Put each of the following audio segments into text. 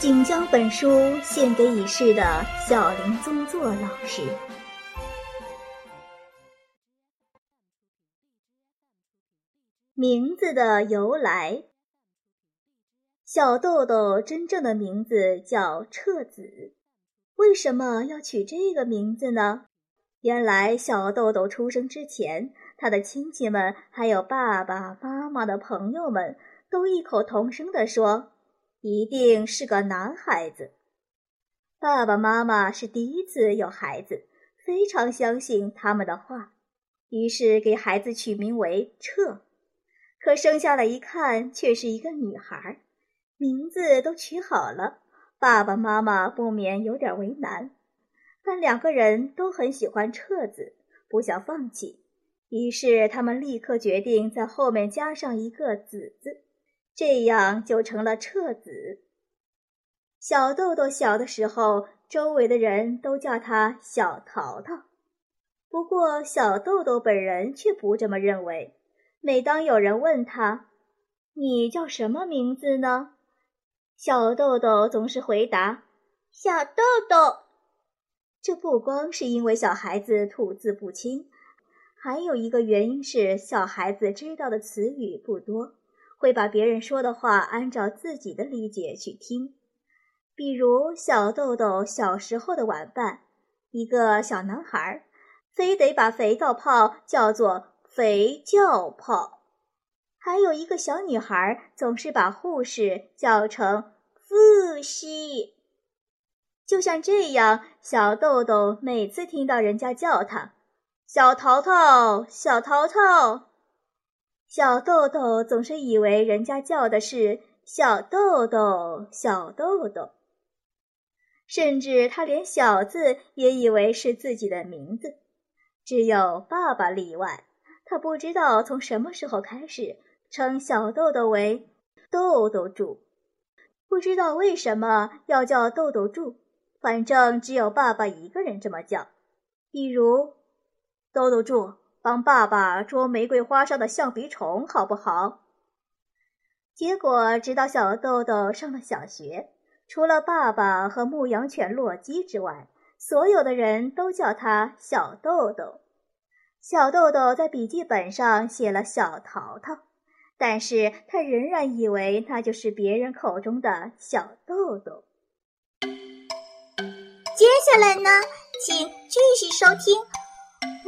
仅将本书献给已逝的小林宗作老师。名字的由来：小豆豆真正的名字叫彻子，为什么要取这个名字呢？原来小豆豆出生之前，他的亲戚们还有爸爸妈妈的朋友们都异口同声地说。一定是个男孩子。爸爸妈妈是第一次有孩子，非常相信他们的话，于是给孩子取名为彻。可生下来一看，却是一个女孩。名字都取好了，爸爸妈妈不免有点为难，但两个人都很喜欢彻子，不想放弃，于是他们立刻决定在后面加上一个子字。这样就成了彻子。小豆豆小的时候，周围的人都叫他小淘淘。不过，小豆豆本人却不这么认为。每当有人问他：“你叫什么名字呢？”小豆豆总是回答：“小豆豆。”这不光是因为小孩子吐字不清，还有一个原因是小孩子知道的词语不多。会把别人说的话按照自己的理解去听，比如小豆豆小时候的玩伴，一个小男孩，非得把肥皂泡叫做肥皂泡；还有一个小女孩，总是把护士叫成护士。就像这样，小豆豆每次听到人家叫他“小淘淘”，小淘淘。小豆豆总是以为人家叫的是小豆豆，小豆豆。甚至他连“小”字也以为是自己的名字。只有爸爸例外，他不知道从什么时候开始称小豆豆为豆豆柱。不知道为什么要叫豆豆柱，反正只有爸爸一个人这么叫。比如，豆豆柱。帮爸爸捉玫瑰花上的象鼻虫，好不好？结果，直到小豆豆上了小学，除了爸爸和牧羊犬洛基之外，所有的人都叫他小豆豆。小豆豆在笔记本上写了“小淘淘”，但是他仍然以为那就是别人口中的小豆豆。接下来呢，请继续收听。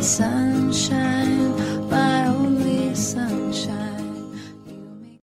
sunshine.